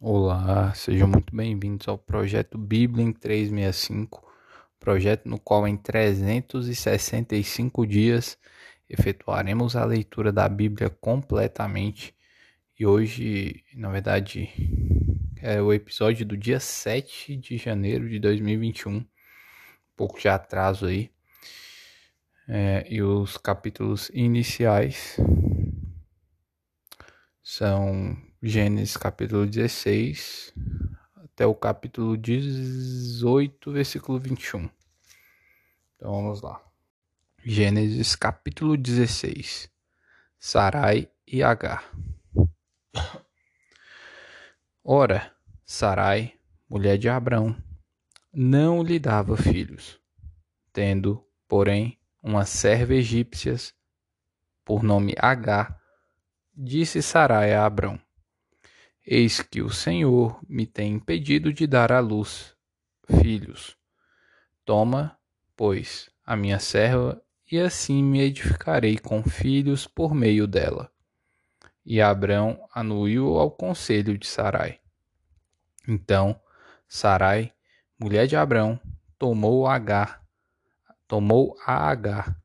Olá, sejam muito bem-vindos ao projeto Bíblia em 365, projeto no qual em 365 dias efetuaremos a leitura da Bíblia completamente. E hoje, na verdade, é o episódio do dia 7 de janeiro de 2021, um pouco de atraso aí. É, e os capítulos iniciais são Gênesis capítulo 16 até o capítulo 18, versículo 21. Então vamos lá. Gênesis capítulo 16. Sarai e Agar. Ora, Sarai, mulher de Abrão, não lhe dava filhos, tendo, porém, uma serva egípcia por nome Agar, disse Sarai a Abrão: Eis que o Senhor me tem impedido de dar à luz filhos. Toma, pois, a minha serva, e assim me edificarei com filhos por meio dela. E Abrão anuiu ao conselho de Sarai. Então, Sarai, mulher de Abrão, tomou Agar, tomou a Agar,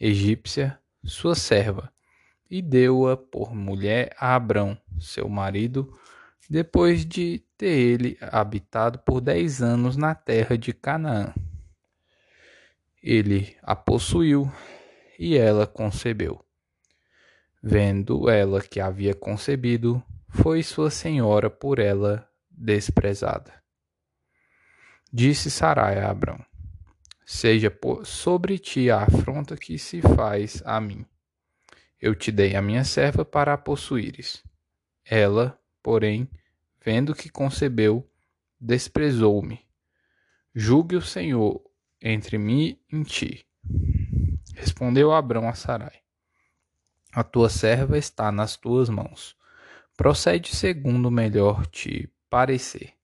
egípcia, sua serva, e deu-a por mulher a Abrão, seu marido, depois de ter ele habitado por dez anos na terra de Canaã. Ele a possuiu e ela concebeu. Vendo ela que havia concebido, foi sua senhora por ela desprezada. Disse Sarai a Abrão: Seja sobre ti a afronta que se faz a mim. Eu te dei a minha serva para a possuíres. Ela, porém, vendo que concebeu, desprezou-me. Julgue o Senhor entre mim e ti. Respondeu Abrão a Sarai: A tua serva está nas tuas mãos. Procede segundo melhor te parecer.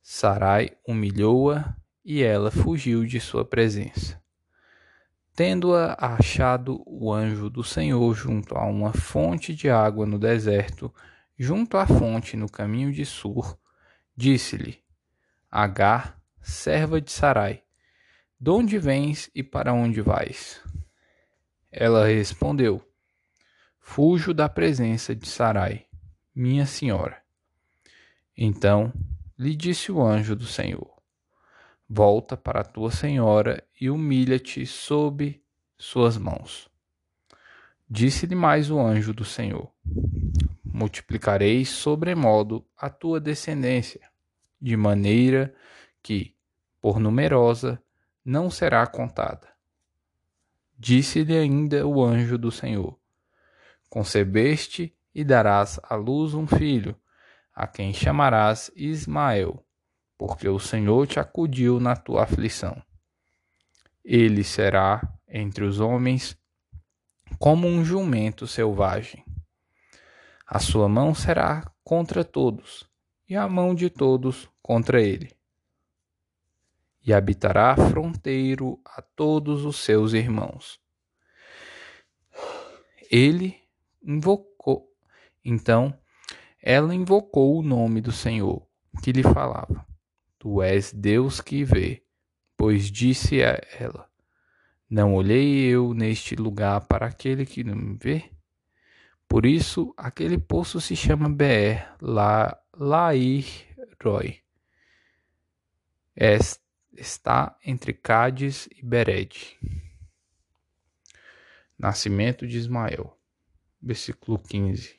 Sarai humilhou-a e ela fugiu de sua presença. Tendo-a achado o anjo do Senhor junto a uma fonte de água no deserto, junto à fonte no caminho de Sur, disse-lhe: Agar, serva de Sarai, de onde vens e para onde vais? Ela respondeu: Fujo da presença de Sarai, minha senhora. Então lhe disse o anjo do Senhor: Volta para tua senhora e humilha-te sob suas mãos. Disse-lhe mais o anjo do Senhor: Multiplicarei sobremodo a tua descendência, de maneira que, por numerosa, não será contada. Disse-lhe ainda o anjo do Senhor: Concebeste e darás à luz um filho, a quem chamarás Ismael porque o Senhor te acudiu na tua aflição. Ele será entre os homens como um jumento selvagem. A sua mão será contra todos, e a mão de todos contra ele. E habitará fronteiro a todos os seus irmãos. Ele invocou, então ela invocou o nome do Senhor que lhe falava. Tu és Deus que vê. Pois disse a ela: Não olhei eu neste lugar para aquele que não me vê? Por isso, aquele poço se chama Beer La, Lair Roy. está entre Cádiz e Bered. Nascimento de Ismael. Versículo 15.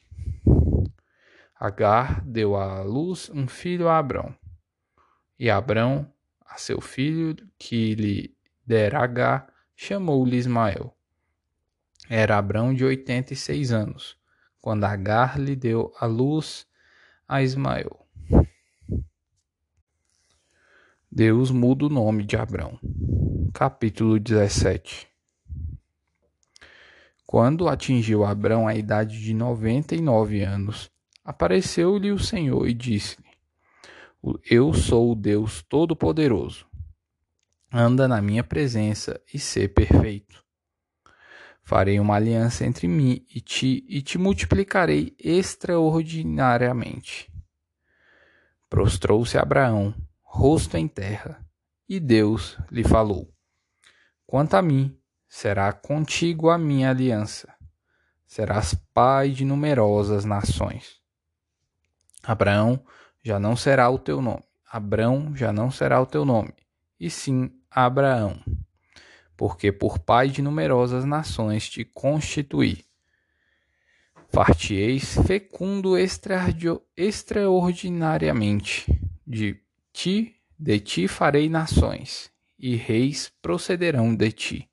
Agar deu à luz um filho a Abrão. E Abrão, a seu filho que lhe dera H, chamou-lhe Ismael. Era Abrão de oitenta e seis anos, quando Agar lhe deu a luz a Ismael. Deus muda o nome de Abrão. Capítulo 17 Quando atingiu Abrão a idade de noventa e nove anos, apareceu-lhe o Senhor e disse-lhe: eu sou o Deus Todo-Poderoso. Anda na minha presença e sê perfeito. Farei uma aliança entre mim e ti e te multiplicarei extraordinariamente. Prostrou-se Abraão, rosto em terra, e Deus lhe falou: Quanto a mim, será contigo a minha aliança. Serás pai de numerosas nações. Abraão já não será o teu nome. Abrão já não será o teu nome, e sim Abraão, porque por pai de numerosas nações te constituí. Partieis fecundo extraordinariamente, de ti, de ti farei nações, e reis procederão de ti.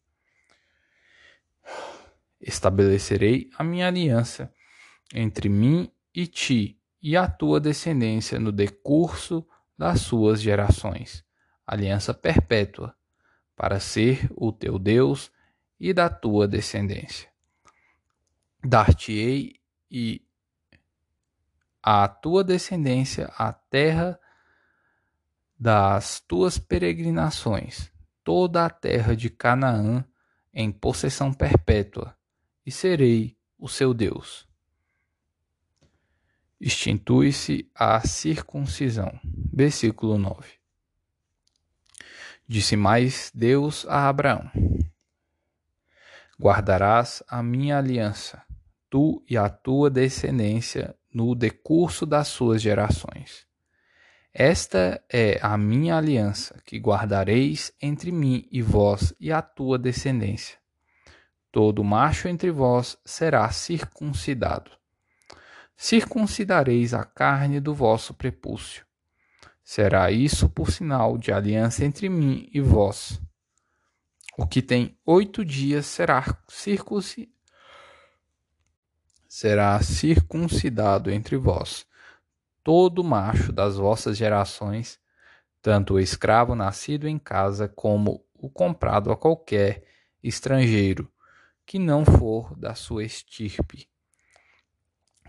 Estabelecerei a minha aliança entre mim e ti e a tua descendência no decurso das suas gerações, aliança perpétua, para ser o teu Deus e da tua descendência. Dar-te-ei e a tua descendência a terra das tuas peregrinações, toda a terra de Canaã em possessão perpétua, e serei o seu Deus. Institui-se a circuncisão. Versículo 9. Disse mais Deus a Abraão: Guardarás a minha aliança, tu e a tua descendência, no decurso das suas gerações. Esta é a minha aliança que guardareis entre mim e vós e a tua descendência. Todo macho entre vós será circuncidado. Circuncidareis a carne do vosso prepúcio. Será isso por sinal de aliança entre mim e vós. O que tem oito dias será circuncidado será circuncidado entre vós todo macho das vossas gerações, tanto o escravo nascido em casa como o comprado a qualquer estrangeiro, que não for da sua estirpe.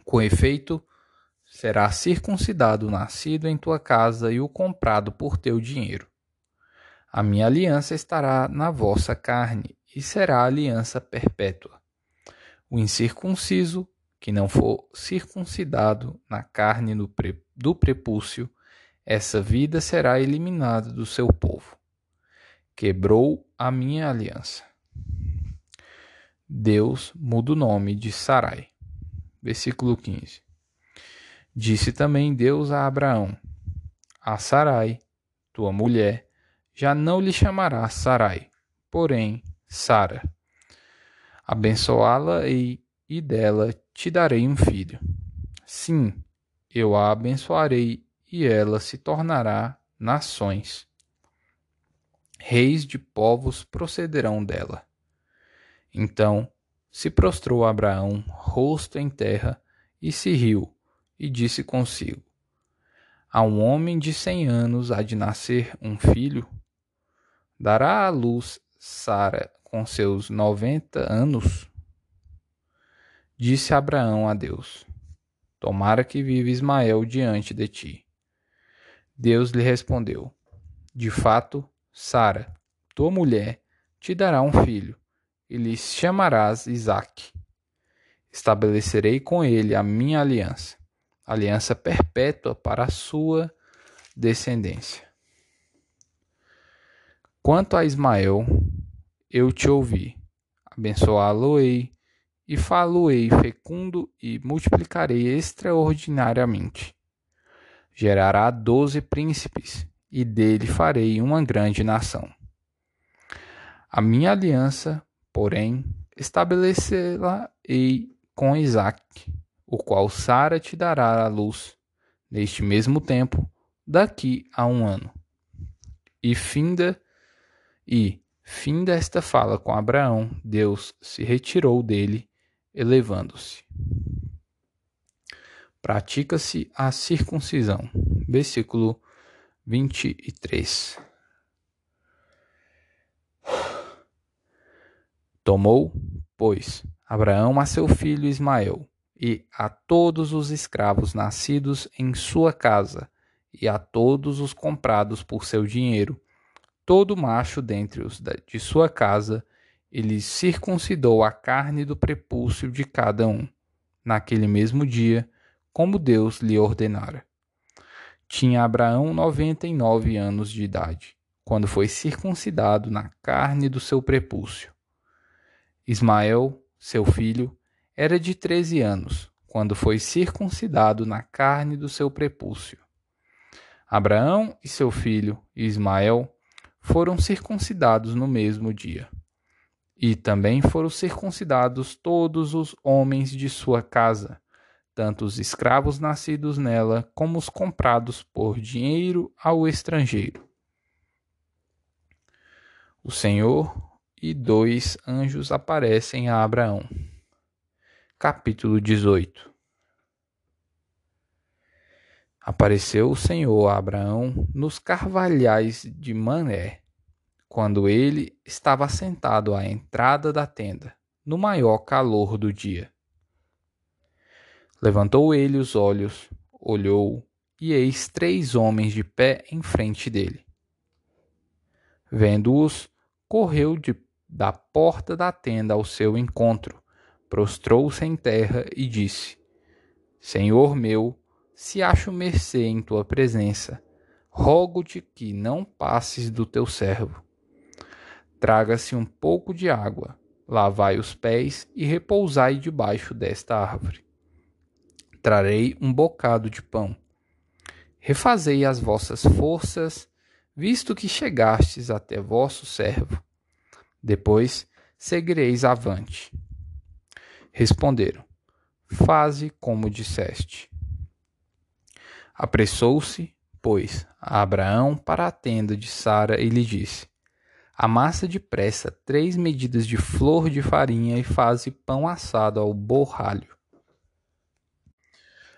Com efeito, será circuncidado o nascido em tua casa e o comprado por teu dinheiro. A minha aliança estará na vossa carne e será aliança perpétua. O incircunciso que não for circuncidado na carne do prepúcio, essa vida será eliminada do seu povo. Quebrou a minha aliança. Deus muda o nome de Sarai. Versículo 15. Disse também Deus a Abraão: A Sarai, tua mulher, já não lhe chamará Sarai, porém Sara. Abençoá-la e e dela te darei um filho. Sim, eu a abençoarei e ela se tornará nações. Reis de povos procederão dela. Então se prostrou Abraão, rosto em terra, e se riu, e disse consigo: A um homem de cem anos há de nascer um filho? Dará à luz Sara com seus noventa anos? Disse Abraão a Deus: Tomara que viva Ismael diante de ti. Deus lhe respondeu: De fato, Sara, tua mulher, te dará um filho, e lhe chamarás Isaque. Estabelecerei com ele a minha aliança, aliança perpétua para a sua descendência. Quanto a Ismael, eu te ouvi, abençoá-lo-ei e falo-ei fecundo e multiplicarei extraordinariamente. Gerará doze príncipes, e dele farei uma grande nação. A minha aliança, porém, estabelecê-la-ei com Isaque, o qual Sara te dará à luz, neste mesmo tempo, daqui a um ano. E finda, e, finda esta fala com Abraão, Deus se retirou dele elevando-se. Pratica-se a circuncisão. Versículo 23. Tomou, pois, Abraão a seu filho Ismael, e a todos os escravos nascidos em sua casa, e a todos os comprados por seu dinheiro, todo macho dentre os de sua casa, ele circuncidou a carne do prepúcio de cada um, naquele mesmo dia, como Deus lhe ordenara. Tinha Abraão noventa e nove anos de idade, quando foi circuncidado na carne do seu prepúcio. Ismael, seu filho, era de treze anos, quando foi circuncidado na carne do seu prepúcio. Abraão e seu filho Ismael foram circuncidados no mesmo dia. E também foram circuncidados todos os homens de sua casa, tanto os escravos nascidos nela como os comprados por dinheiro ao estrangeiro. O Senhor e dois anjos aparecem a Abraão. Capítulo 18 Apareceu o Senhor a Abraão nos carvalhais de Mané, quando ele estava sentado à entrada da tenda, no maior calor do dia. Levantou ele os olhos, olhou, e eis três homens de pé em frente dele. Vendo-os, correu de, da porta da tenda ao seu encontro, prostrou-se em terra e disse: Senhor meu, se acho mercê em tua presença, rogo-te que não passes do teu servo. Traga-se um pouco de água, lavai os pés e repousai debaixo desta árvore. Trarei um bocado de pão. Refazei as vossas forças, visto que chegastes até vosso servo. Depois seguireis avante. Responderam: Faze como disseste. Apressou-se, pois, a Abraão para a tenda de Sara e lhe disse: Amassa depressa três medidas de flor de farinha e faze pão assado ao borralho.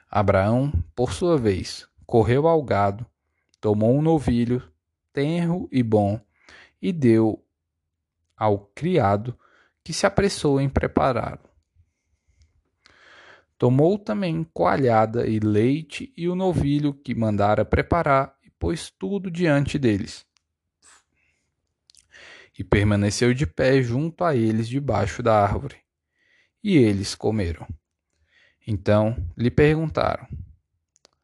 Abraão, por sua vez, correu ao gado, tomou um novilho, tenro e bom, e deu ao criado, que se apressou em prepará-lo. Tomou também coalhada e leite e o novilho que mandara preparar e pôs tudo diante deles. E permaneceu de pé junto a eles debaixo da árvore. E eles comeram. Então lhe perguntaram: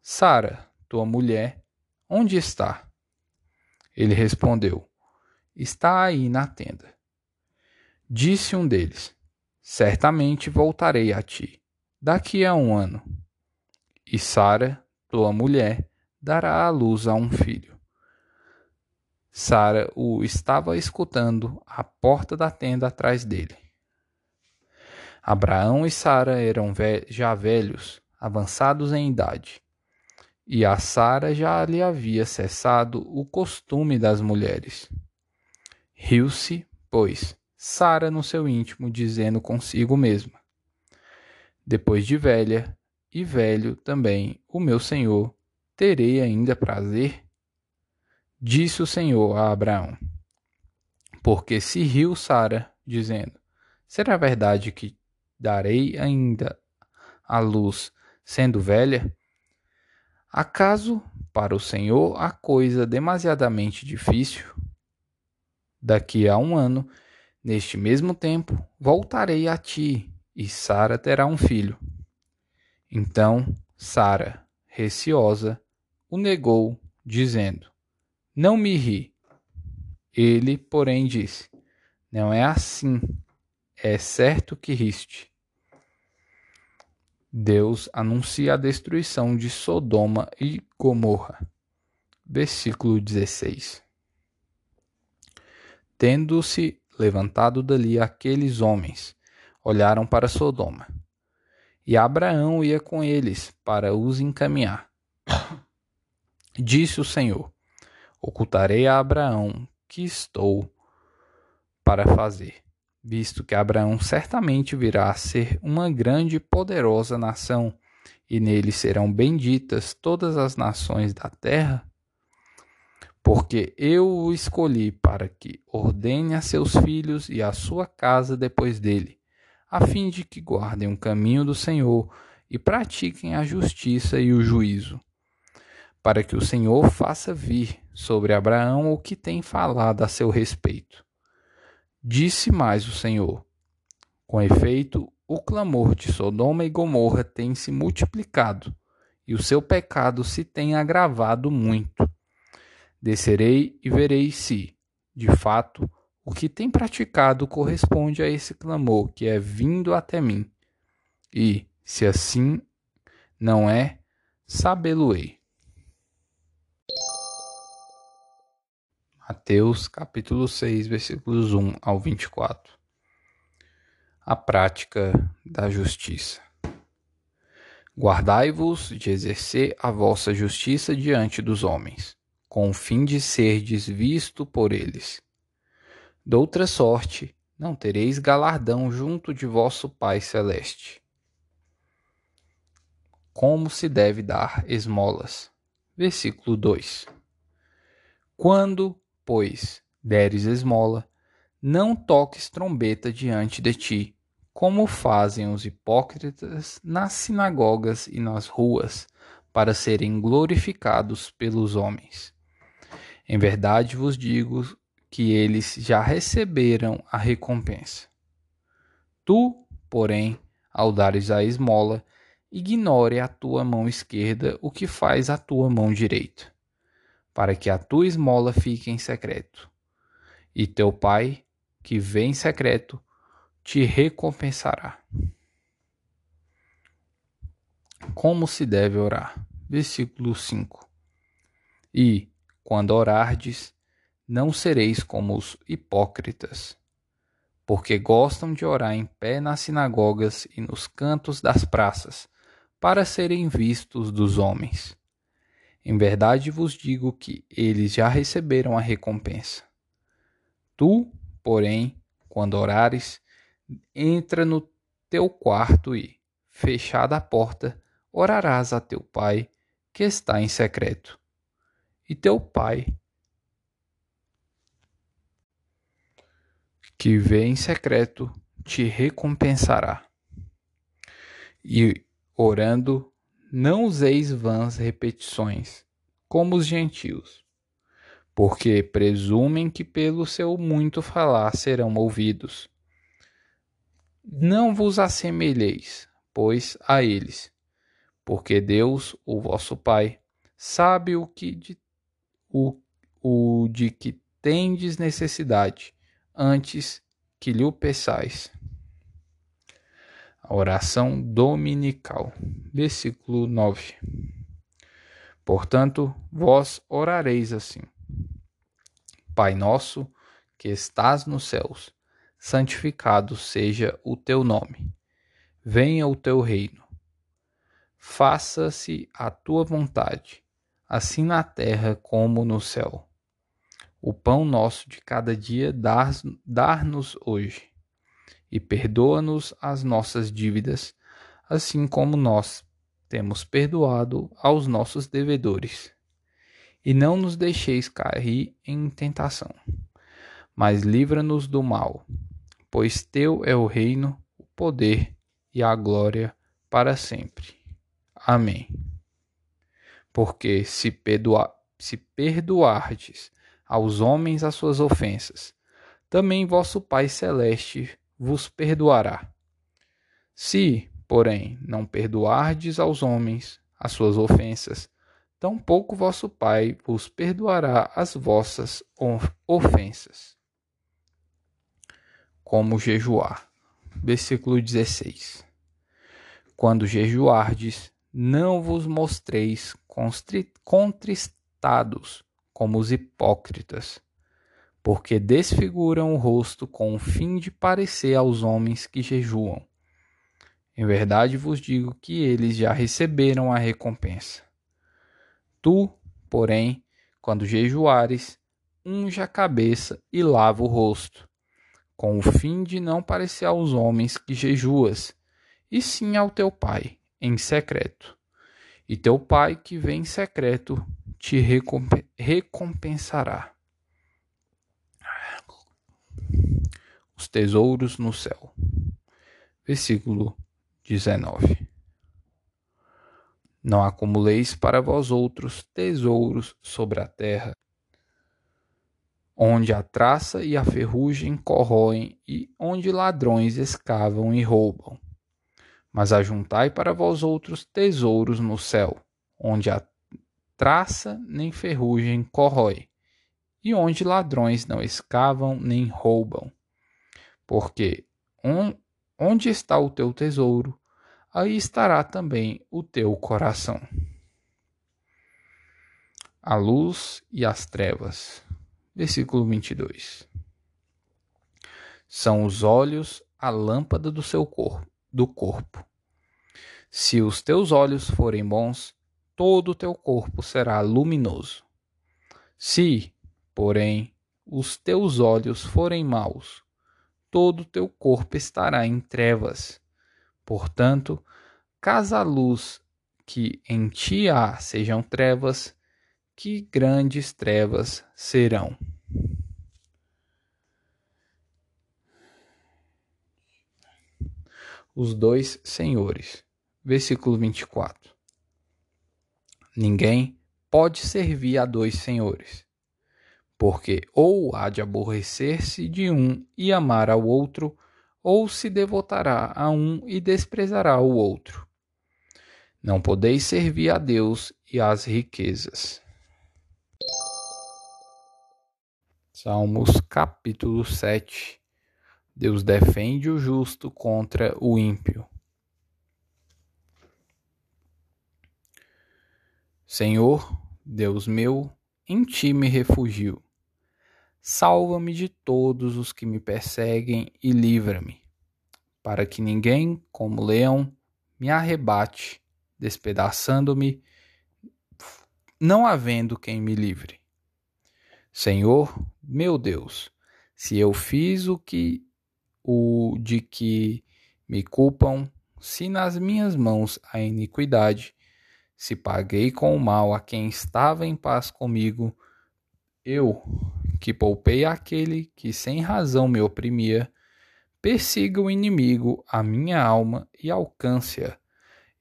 Sara, tua mulher, onde está? Ele respondeu: Está aí na tenda. Disse um deles: Certamente voltarei a ti daqui a um ano. E Sara, tua mulher, dará à luz a um filho. Sara o estava escutando à porta da tenda atrás dele. Abraão e Sara eram já velhos, avançados em idade, e a Sara já lhe havia cessado o costume das mulheres. Riu-se, pois, Sara no seu íntimo, dizendo consigo mesma: depois de velha e velho também o meu senhor, terei ainda prazer? Disse o Senhor a Abraão. Porque se riu Sara, dizendo: Será verdade que darei ainda a luz sendo velha? Acaso para o Senhor a coisa demasiadamente difícil? Daqui a um ano, neste mesmo tempo, voltarei a ti e Sara terá um filho. Então Sara, receosa, o negou, dizendo: Não me ri. Ele, porém, disse: Não é assim. É certo que riste. Deus anuncia a destruição de Sodoma e Gomorra. Versículo 16. Tendo-se levantado dali aqueles homens, olharam para Sodoma. E Abraão ia com eles para os encaminhar. Disse o Senhor: Ocultarei a Abraão que estou para fazer, visto que Abraão certamente virá a ser uma grande e poderosa nação, e nele serão benditas todas as nações da terra. Porque eu o escolhi para que ordene a seus filhos e a sua casa depois dele a fim de que guardem o caminho do Senhor e pratiquem a justiça e o juízo, para que o Senhor faça vir sobre Abraão o que tem falado a seu respeito. Disse mais o Senhor: Com efeito, o clamor de Sodoma e Gomorra tem se multiplicado, e o seu pecado se tem agravado muito. Descerei e verei se, de fato, o que tem praticado corresponde a esse clamor que é vindo até mim. E, se assim não é, sabê-lo-ei. Mateus capítulo 6, versículos 1 ao 24. A prática da justiça. Guardai-vos de exercer a vossa justiça diante dos homens, com o fim de serdes visto por eles. Doutra sorte, não tereis galardão junto de vosso Pai celeste. Como se deve dar esmolas? Versículo 2. Quando, pois, deres esmola, não toques trombeta diante de ti, como fazem os hipócritas nas sinagogas e nas ruas, para serem glorificados pelos homens. Em verdade vos digo que eles já receberam a recompensa. Tu, porém, ao dares a esmola, ignore a tua mão esquerda o que faz a tua mão direita, para que a tua esmola fique em secreto. E teu pai, que vem em secreto, te recompensará. Como se deve orar? Versículo 5. E, quando orardes, não sereis como os hipócritas, porque gostam de orar em pé nas sinagogas e nos cantos das praças, para serem vistos dos homens. Em verdade vos digo que eles já receberam a recompensa. Tu, porém, quando orares, entra no teu quarto e, fechada a porta, orarás a teu pai que está em secreto. E teu pai, que vê em secreto, te recompensará. E Orando, não useis vãs repetições, como os gentios, porque presumem que pelo seu muito falar serão ouvidos. Não vos assemelheis, pois, a eles, porque Deus, o vosso Pai, sabe o que de, o, o de que tendes necessidade, antes que lhe peçais. A oração dominical. Versículo 9. Portanto, vós orareis assim: Pai nosso, que estás nos céus, santificado seja o teu nome. Venha o teu reino. Faça-se a tua vontade, assim na terra como no céu. O pão nosso de cada dia dar-nos hoje e perdoa-nos as nossas dívidas, assim como nós temos perdoado aos nossos devedores. E não nos deixeis cair em tentação, mas livra-nos do mal, pois teu é o reino, o poder e a glória para sempre. Amém. Porque se, perdoa, se perdoardes aos homens as suas ofensas, também vosso Pai Celeste vos perdoará. Se, porém, não perdoardes aos homens as suas ofensas, tampouco vosso Pai vos perdoará as vossas ofensas. Como jejuar. Versículo 16. Quando jejuardes, não vos mostreis contristados como os hipócritas, porque desfiguram o rosto com o fim de parecer aos homens que jejuam. Em verdade vos digo que eles já receberam a recompensa. Tu, porém, quando jejuares, unja a cabeça e lava o rosto, com o fim de não parecer aos homens que jejuas, e sim ao teu pai, em secreto. E teu pai que vem em secreto te recompensará. os tesouros no céu. Versículo 19. Não acumuleis para vós outros tesouros sobre a terra, onde a traça e a ferrugem corroem e onde ladrões escavam e roubam. Mas ajuntai para vós outros tesouros no céu, onde a traça nem ferrugem corrói, e onde ladrões não escavam nem roubam. Porque onde está o teu tesouro, aí estará também o teu coração. A luz e as trevas. Versículo 22. São os olhos a lâmpada do seu corpo, do corpo. Se os teus olhos forem bons, todo o teu corpo será luminoso. Se, porém, os teus olhos forem maus, todo o teu corpo estará em trevas. Portanto, caso a luz que em ti há sejam trevas, que grandes trevas serão. Os dois senhores. Versículo 24. Ninguém pode servir a dois senhores, porque ou há de aborrecer-se de um e amar ao outro, ou se devotará a um e desprezará o outro. Não podeis servir a Deus e às riquezas. Salmos capítulo 7 Deus defende o justo contra o ímpio. Senhor, Deus meu, em ti me refugio. Salva-me de todos os que me perseguem e livra-me, para que ninguém, como leão, me arrebate, despedaçando-me, não havendo quem me livre. Senhor, meu Deus, se eu fiz o que o de que me culpam, se nas minhas mãos a iniquidade, se paguei com o mal a quem estava em paz comigo, eu, que poupei aquele que sem razão me oprimia, persiga o inimigo a minha alma e alcance-a,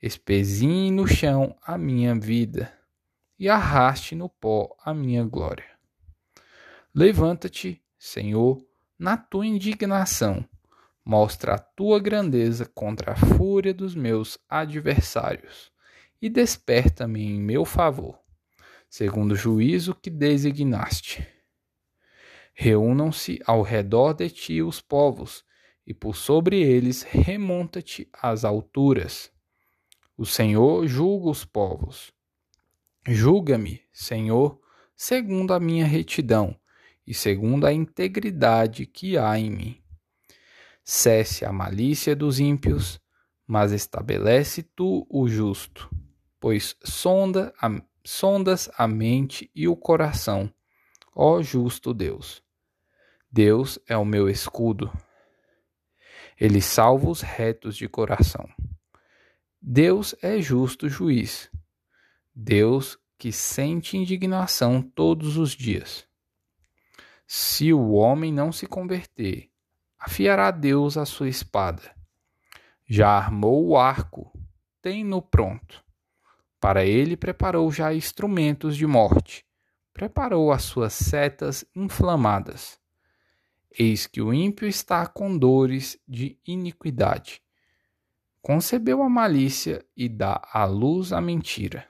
espezinhe no chão a minha vida e arraste no pó a minha glória. Levanta-te, Senhor, na tua indignação, mostra a tua grandeza contra a fúria dos meus adversários e desperta-me em meu favor, segundo o juízo que designaste. Reúnam-se ao redor de ti os povos, e por sobre eles remonta-te às alturas. O Senhor julga os povos. Julga-me, Senhor, segundo a minha retidão e segundo a integridade que há em mim. Cesse a malícia dos ímpios, mas estabelece tu o justo pois sonda a, sondas a mente e o coração, ó justo Deus. Deus é o meu escudo. Ele salva os retos de coração. Deus é justo juiz. Deus que sente indignação todos os dias. Se o homem não se converter, afiará Deus a sua espada. Já armou o arco, tem-no pronto. Para ele preparou já instrumentos de morte, preparou as suas setas inflamadas. Eis que o ímpio está com dores de iniquidade. Concebeu a malícia e dá à luz a mentira.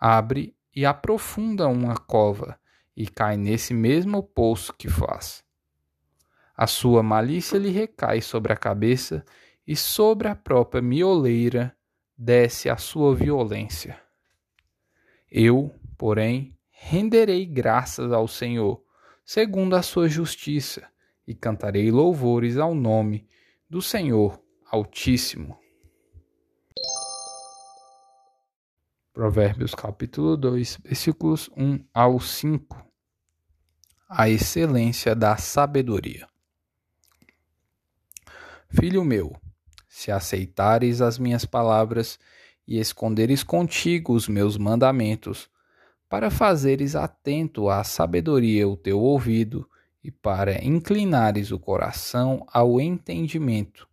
Abre e aprofunda uma cova e cai nesse mesmo poço que faz. A sua malícia lhe recai sobre a cabeça e sobre a própria mioleira desce a sua violência. Eu, porém, renderei graças ao Senhor, segundo a sua justiça, e cantarei louvores ao nome do Senhor Altíssimo. Provérbios capítulo 2, versículos 1 ao 5. A excelência da sabedoria. Filho meu, se aceitares as minhas palavras e esconderes contigo os meus mandamentos, para fazeres atento à sabedoria o teu ouvido e para inclinares o coração ao entendimento,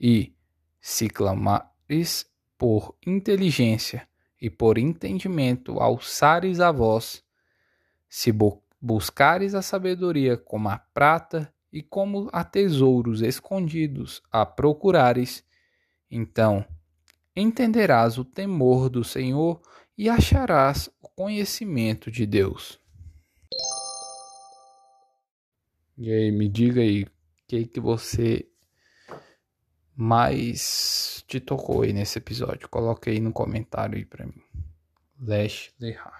e, se clamares por inteligência e por entendimento alçares a voz, se buscares a sabedoria como a prata e como a tesouros escondidos a procurares, então entenderás o temor do Senhor e acharás o conhecimento de Deus. E aí, me diga aí, o que, que você mais te tocou aí nesse episódio? Coloque aí no comentário aí pra mim. Lash Lehar.